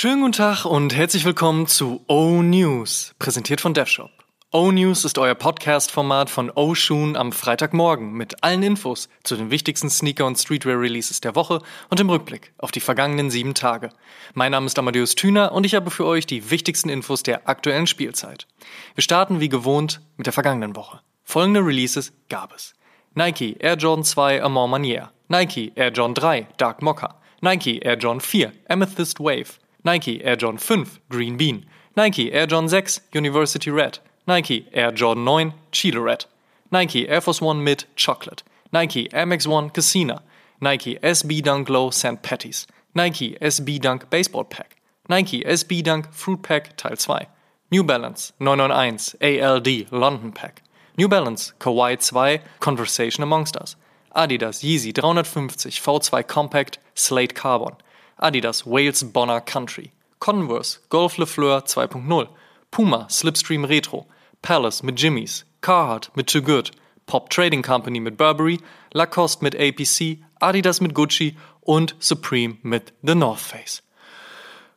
Schönen guten Tag und herzlich willkommen zu O News, präsentiert von DevShop. O News ist euer Podcast-Format von O Shoon am Freitagmorgen mit allen Infos zu den wichtigsten Sneaker- und Streetwear-Releases der Woche und im Rückblick auf die vergangenen sieben Tage. Mein Name ist Amadeus Thüner und ich habe für euch die wichtigsten Infos der aktuellen Spielzeit. Wir starten wie gewohnt mit der vergangenen Woche. Folgende Releases gab es. Nike Air Jordan 2 Amor Manier, Nike Air Jordan 3 Dark Mocha, Nike Air Jordan 4 Amethyst Wave, Nike Air Jordan 5 Green Bean, Nike Air Jordan 6 University Red, Nike Air Jordan 9 Chile Red, Nike Air Force One Mid Chocolate, Nike Air Max One Casina, Nike SB Dunk Low St. Patty's, Nike SB Dunk Baseball Pack, Nike SB Dunk Fruit Pack Teil 2, New Balance 991 ALD London Pack, New Balance Kawaii 2 Conversation Amongst Us, Adidas Yeezy 350 V2 Compact Slate Carbon, Adidas Wales Bonner Country, Converse Golf Le Fleur 2.0, Puma Slipstream Retro, Palace mit Jimmys, Carhartt mit Too Good, Pop Trading Company mit Burberry, Lacoste mit APC, Adidas mit Gucci und Supreme mit The North Face.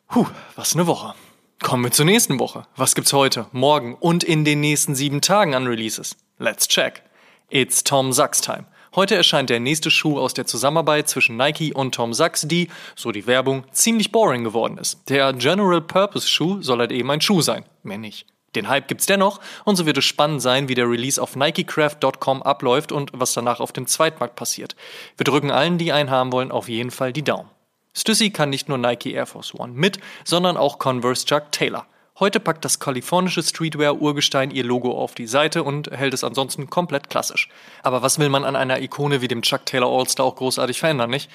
Puh, was eine Woche. Kommen wir zur nächsten Woche. Was gibt's heute, morgen und in den nächsten sieben Tagen an Releases? Let's check. It's Tom Sachs Time. Heute erscheint der nächste Schuh aus der Zusammenarbeit zwischen Nike und Tom Sachs, die, so die Werbung, ziemlich boring geworden ist. Der General Purpose Schuh soll halt eben ein Schuh sein, mehr nicht. Den Hype gibt's dennoch und so wird es spannend sein, wie der Release auf NikeCraft.com abläuft und was danach auf dem Zweitmarkt passiert. Wir drücken allen, die einen haben wollen, auf jeden Fall die Daumen. Stussy kann nicht nur Nike Air Force One mit, sondern auch Converse Chuck Taylor. Heute packt das kalifornische Streetwear-Urgestein ihr Logo auf die Seite und hält es ansonsten komplett klassisch. Aber was will man an einer Ikone wie dem Chuck Taylor All-Star auch großartig verändern, nicht?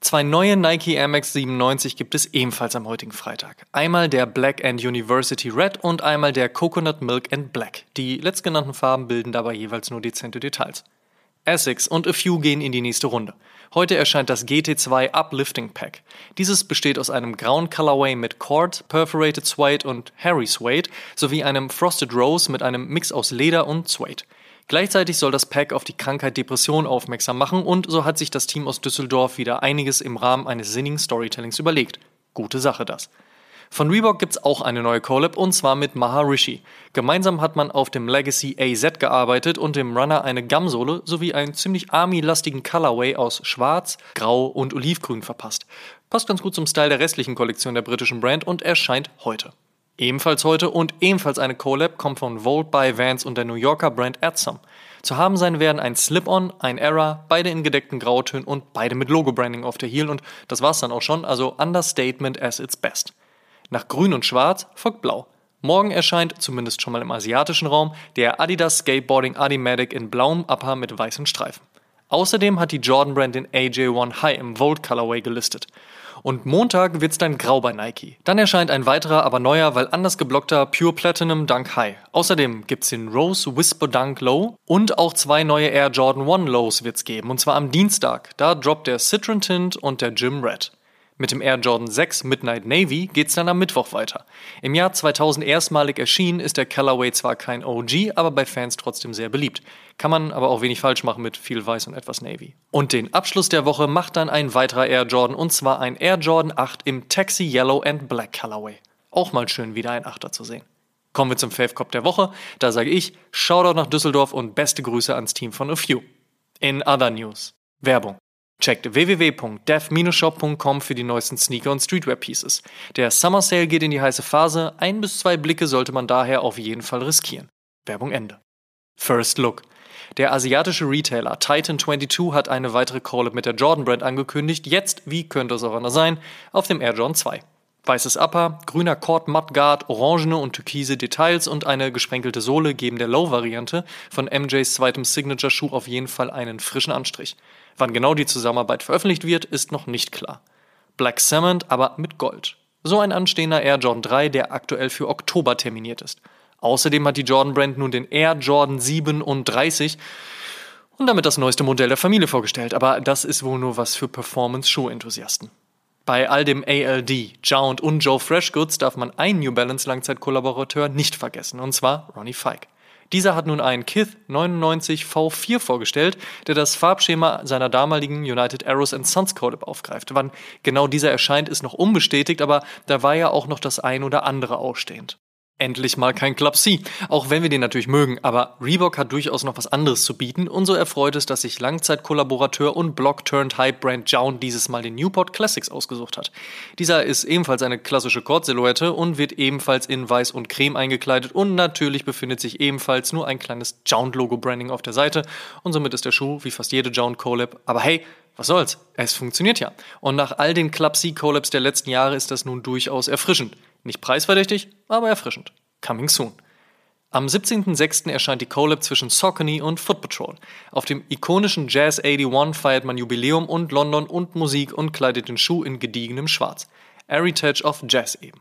Zwei neue Nike Air Max 97 gibt es ebenfalls am heutigen Freitag. Einmal der Black and University Red und einmal der Coconut Milk and Black. Die letztgenannten Farben bilden dabei jeweils nur dezente Details. Essex und A Few gehen in die nächste Runde. Heute erscheint das GT2 Uplifting Pack. Dieses besteht aus einem grauen Colorway mit Cord, Perforated Suede und Harry Suede sowie einem Frosted Rose mit einem Mix aus Leder und Suede. Gleichzeitig soll das Pack auf die Krankheit Depression aufmerksam machen und so hat sich das Team aus Düsseldorf wieder einiges im Rahmen eines sinnigen Storytellings überlegt. Gute Sache das. Von Reebok gibt's auch eine neue Collab und zwar mit Maharishi. Gemeinsam hat man auf dem Legacy AZ gearbeitet und dem Runner eine Gumsohle sowie einen ziemlich army-lastigen Colorway aus Schwarz, Grau und Olivgrün verpasst. Passt ganz gut zum Style der restlichen Kollektion der britischen Brand und erscheint heute. Ebenfalls heute und ebenfalls eine Collab kommt von Volt by Vans und der New Yorker Brand Adsum. Zu haben sein werden ein Slip-On, ein Era, beide in gedeckten Grautönen und beide mit Logo-Branding auf der Heel und das war's dann auch schon, also Understatement as its best. Nach Grün und Schwarz folgt Blau. Morgen erscheint, zumindest schon mal im asiatischen Raum, der Adidas Skateboarding Adimatic in blauem Upper mit weißen Streifen. Außerdem hat die Jordan Brand den AJ1 High im Volt Colorway gelistet. Und Montag wird's dann grau bei Nike. Dann erscheint ein weiterer, aber neuer, weil anders geblockter Pure Platinum Dunk High. Außerdem gibt's den Rose Whisper Dunk Low und auch zwei neue Air Jordan 1 Lows wird's geben. Und zwar am Dienstag. Da droppt der Citron Tint und der Jim Red. Mit dem Air Jordan 6 Midnight Navy geht's dann am Mittwoch weiter. Im Jahr 2000 erstmalig erschienen, ist der Colorway zwar kein OG, aber bei Fans trotzdem sehr beliebt. Kann man aber auch wenig falsch machen mit viel Weiß und etwas Navy. Und den Abschluss der Woche macht dann ein weiterer Air Jordan und zwar ein Air Jordan 8 im Taxi Yellow and Black Colorway. Auch mal schön wieder ein Achter zu sehen. Kommen wir zum Fave Cop der Woche. Da sage ich Shoutout nach Düsseldorf und beste Grüße ans Team von A Few. In other news. Werbung. Checkt www.dev-shop.com für die neuesten Sneaker und Streetwear-Pieces. Der Summer Sale geht in die heiße Phase, ein bis zwei Blicke sollte man daher auf jeden Fall riskieren. Werbung Ende. First Look. Der asiatische Retailer Titan22 hat eine weitere Collab mit der Jordan Brand angekündigt, jetzt, wie könnte es auch anders sein, auf dem Air Jordan 2. Weißes Upper, grüner Cord Mudguard, orangene und türkise Details und eine gesprenkelte Sohle geben der Low-Variante von MJs zweitem Signature-Schuh auf jeden Fall einen frischen Anstrich. Wann genau die Zusammenarbeit veröffentlicht wird, ist noch nicht klar. Black Cement aber mit Gold. So ein anstehender Air Jordan 3, der aktuell für Oktober terminiert ist. Außerdem hat die Jordan Brand nun den Air Jordan 37 und damit das neueste Modell der Familie vorgestellt. Aber das ist wohl nur was für Performance-Schuh-Enthusiasten. Bei all dem ALD, Jound und Joe Freshgoods darf man einen New Balance Langzeitkollaborateur nicht vergessen, und zwar Ronnie Fike. Dieser hat nun einen Kith 99 V4 vorgestellt, der das Farbschema seiner damaligen United Arrows and Sons Collab aufgreift. Wann genau dieser erscheint, ist noch unbestätigt, aber da war ja auch noch das ein oder andere ausstehend. Endlich mal kein Club C, auch wenn wir den natürlich mögen, aber Reebok hat durchaus noch was anderes zu bieten und so erfreut es, dass sich Langzeitkollaborateur und Block-Turned-Hype-Brand Jaun dieses Mal den Newport Classics ausgesucht hat. Dieser ist ebenfalls eine klassische Kord-Silhouette und wird ebenfalls in weiß und creme eingekleidet und natürlich befindet sich ebenfalls nur ein kleines Jound-Logo-Branding auf der Seite und somit ist der Schuh wie fast jede Jound-Collab, aber hey, was soll's? Es funktioniert ja. Und nach all den Club C Collabs der letzten Jahre ist das nun durchaus erfrischend. Nicht preisverdächtig, aber erfrischend. Coming soon. Am 17.06. erscheint die Collab zwischen Saucony und Foot Patrol. Auf dem ikonischen Jazz 81 feiert man Jubiläum und London und Musik und kleidet den Schuh in gediegenem Schwarz. Heritage of Jazz eben.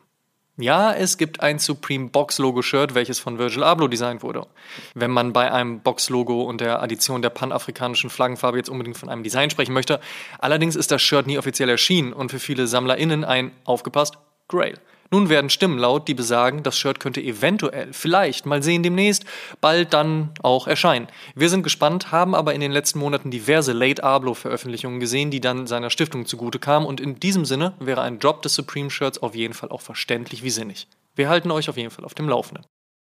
Ja, es gibt ein Supreme Box Logo Shirt, welches von Virgil Abloh designt wurde. Wenn man bei einem Box Logo und der Addition der panafrikanischen Flaggenfarbe jetzt unbedingt von einem Design sprechen möchte, allerdings ist das Shirt nie offiziell erschienen und für viele SammlerInnen ein, aufgepasst, Grail. Nun werden Stimmen laut, die besagen, das Shirt könnte eventuell, vielleicht, mal sehen demnächst, bald dann auch erscheinen. Wir sind gespannt, haben aber in den letzten Monaten diverse Late Ablo-Veröffentlichungen gesehen, die dann seiner Stiftung zugute kamen und in diesem Sinne wäre ein Drop des Supreme Shirts auf jeden Fall auch verständlich wie sinnig. Wir halten euch auf jeden Fall auf dem Laufenden.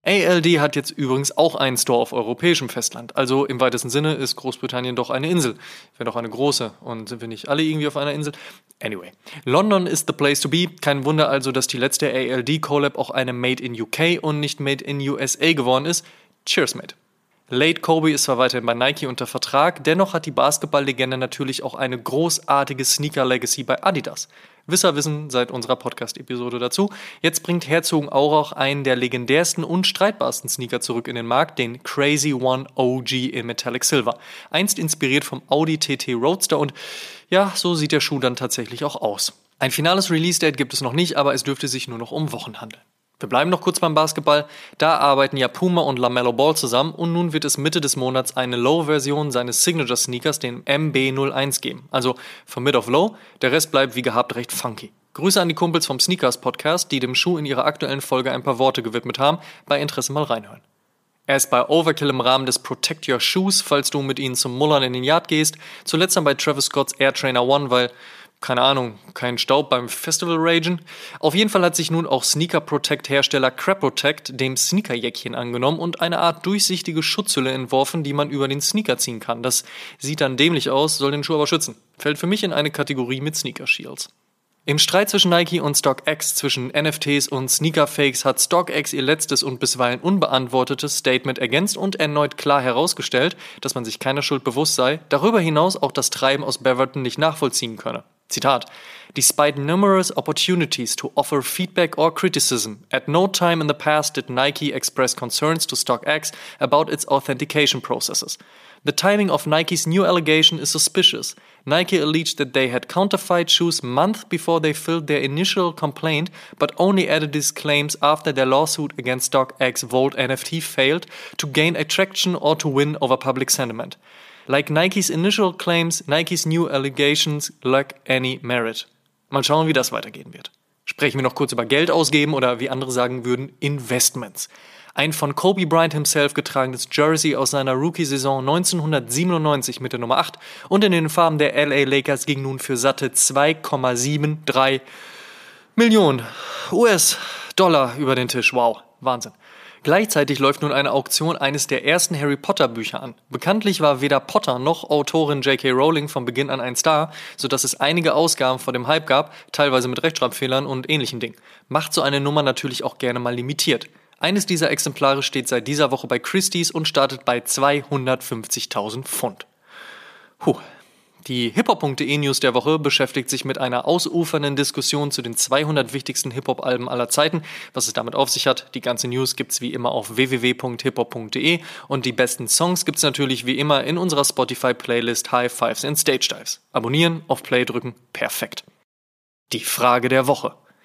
ALD hat jetzt übrigens auch einen Store auf europäischem Festland. Also im weitesten Sinne ist Großbritannien doch eine Insel. Wenn doch eine große. Und sind wir nicht alle irgendwie auf einer Insel? Anyway. London is the place to be. Kein Wunder also, dass die letzte ALD Collab auch eine Made in UK und nicht Made in USA geworden ist. Cheers, mate. Late Kobe ist zwar weiterhin bei Nike unter Vertrag, dennoch hat die Basketballlegende natürlich auch eine großartige Sneaker-Legacy bei Adidas. Wisser wissen seit unserer Podcast-Episode dazu. Jetzt bringt Herzogenaurach einen der legendärsten und streitbarsten Sneaker zurück in den Markt, den Crazy One OG in Metallic Silver. Einst inspiriert vom Audi TT Roadster und ja, so sieht der Schuh dann tatsächlich auch aus. Ein finales Release-Date gibt es noch nicht, aber es dürfte sich nur noch um Wochen handeln. Wir bleiben noch kurz beim Basketball. Da arbeiten ja Puma und LaMelo Ball zusammen und nun wird es Mitte des Monats eine Low-Version seines Signature-Sneakers, den MB01, geben. Also von Mid of Low, der Rest bleibt wie gehabt recht funky. Grüße an die Kumpels vom Sneakers Podcast, die dem Schuh in ihrer aktuellen Folge ein paar Worte gewidmet haben. Bei Interesse mal reinhören. Er ist bei Overkill im Rahmen des Protect Your Shoes, falls du mit ihnen zum Mullern in den Yard gehst. Zuletzt dann bei Travis Scotts Air Trainer One, weil keine Ahnung, kein Staub beim Festival Ragen. Auf jeden Fall hat sich nun auch Sneaker Protect Hersteller Crap Protect dem Sneakerjäckchen angenommen und eine Art durchsichtige Schutzhülle entworfen, die man über den Sneaker ziehen kann. Das sieht dann dämlich aus, soll den Schuh aber schützen. Fällt für mich in eine Kategorie mit Sneaker Shields. Im Streit zwischen Nike und StockX zwischen NFTs und Sneakerfakes hat StockX ihr letztes und bisweilen unbeantwortetes Statement ergänzt und erneut klar herausgestellt, dass man sich keiner Schuld bewusst sei, darüber hinaus auch das Treiben aus Beverton nicht nachvollziehen könne. Zitat. Despite numerous opportunities to offer feedback or criticism, at no time in the past did Nike express concerns to StockX about its authentication processes. The timing of Nike's new allegation is suspicious. Nike alleged that they had counterfeit shoes months before they filed their initial complaint, but only added these claims after their lawsuit against StockX Volt NFT failed to gain attraction or to win over public sentiment. Like Nikes initial claims, Nikes new allegations lack any merit. Mal schauen, wie das weitergehen wird. Sprechen wir noch kurz über Geld ausgeben oder wie andere sagen würden, Investments. Ein von Kobe Bryant himself getragenes Jersey aus seiner Rookie-Saison 1997 mit der Nummer 8 und in den Farben der LA Lakers ging nun für satte 2,73 Millionen US-Dollar über den Tisch. Wow, Wahnsinn. Gleichzeitig läuft nun eine Auktion eines der ersten Harry Potter Bücher an. Bekanntlich war weder Potter noch Autorin J.K. Rowling von Beginn an ein Star, sodass es einige Ausgaben vor dem Hype gab, teilweise mit Rechtschreibfehlern und ähnlichen Dingen. Macht so eine Nummer natürlich auch gerne mal limitiert. Eines dieser Exemplare steht seit dieser Woche bei Christie's und startet bei 250.000 Pfund. Puh, die hiphop.de News der Woche beschäftigt sich mit einer ausufernden Diskussion zu den 200 wichtigsten Hip-Hop-Alben aller Zeiten. Was es damit auf sich hat, die ganze News gibt's wie immer auf www.hiphop.de und die besten Songs gibt's natürlich wie immer in unserer Spotify-Playlist High Fives and Stage Dives. Abonnieren, auf Play drücken, perfekt. Die Frage der Woche.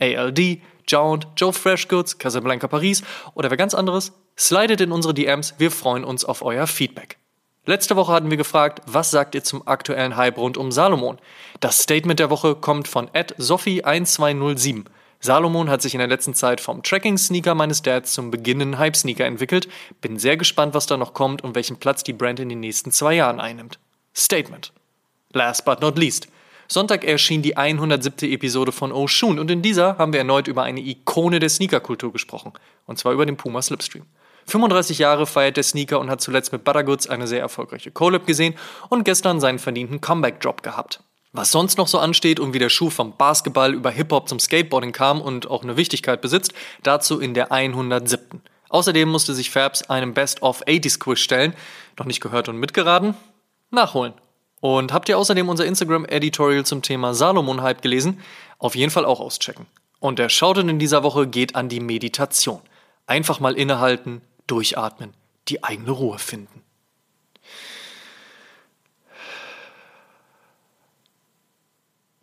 ALD, Jound, Joe Freshgoods, Casablanca Paris oder wer ganz anderes? Slidet in unsere DMs, wir freuen uns auf euer Feedback. Letzte Woche hatten wir gefragt, was sagt ihr zum aktuellen Hype rund um Salomon? Das Statement der Woche kommt von Sophie1207. Salomon hat sich in der letzten Zeit vom Tracking-Sneaker meines Dads zum beginnenden Hype-Sneaker entwickelt. Bin sehr gespannt, was da noch kommt und welchen Platz die Brand in den nächsten zwei Jahren einnimmt. Statement. Last but not least. Sonntag erschien die 107. Episode von Oshun und in dieser haben wir erneut über eine Ikone der Sneakerkultur gesprochen. Und zwar über den Puma Slipstream. 35 Jahre feiert der Sneaker und hat zuletzt mit Buttergoods eine sehr erfolgreiche Collab gesehen und gestern seinen verdienten Comeback-Drop gehabt. Was sonst noch so ansteht und wie der Schuh vom Basketball über Hip-Hop zum Skateboarding kam und auch eine Wichtigkeit besitzt, dazu in der 107. Außerdem musste sich Fabs einem Best-of-80s-Quiz stellen. Noch nicht gehört und mitgeraten? Nachholen. Und habt ihr außerdem unser Instagram-Editorial zum Thema Salomon-Hype gelesen? Auf jeden Fall auch auschecken. Und der Shoutout in dieser Woche geht an die Meditation. Einfach mal innehalten, durchatmen, die eigene Ruhe finden.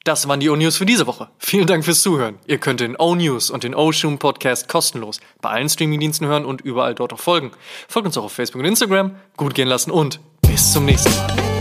Das waren die O-News für diese Woche. Vielen Dank fürs Zuhören. Ihr könnt den O-News und den O-Shoom Podcast kostenlos bei allen Streamingdiensten hören und überall dort auch folgen. Folgt uns auch auf Facebook und Instagram. Gut gehen lassen und bis zum nächsten Mal.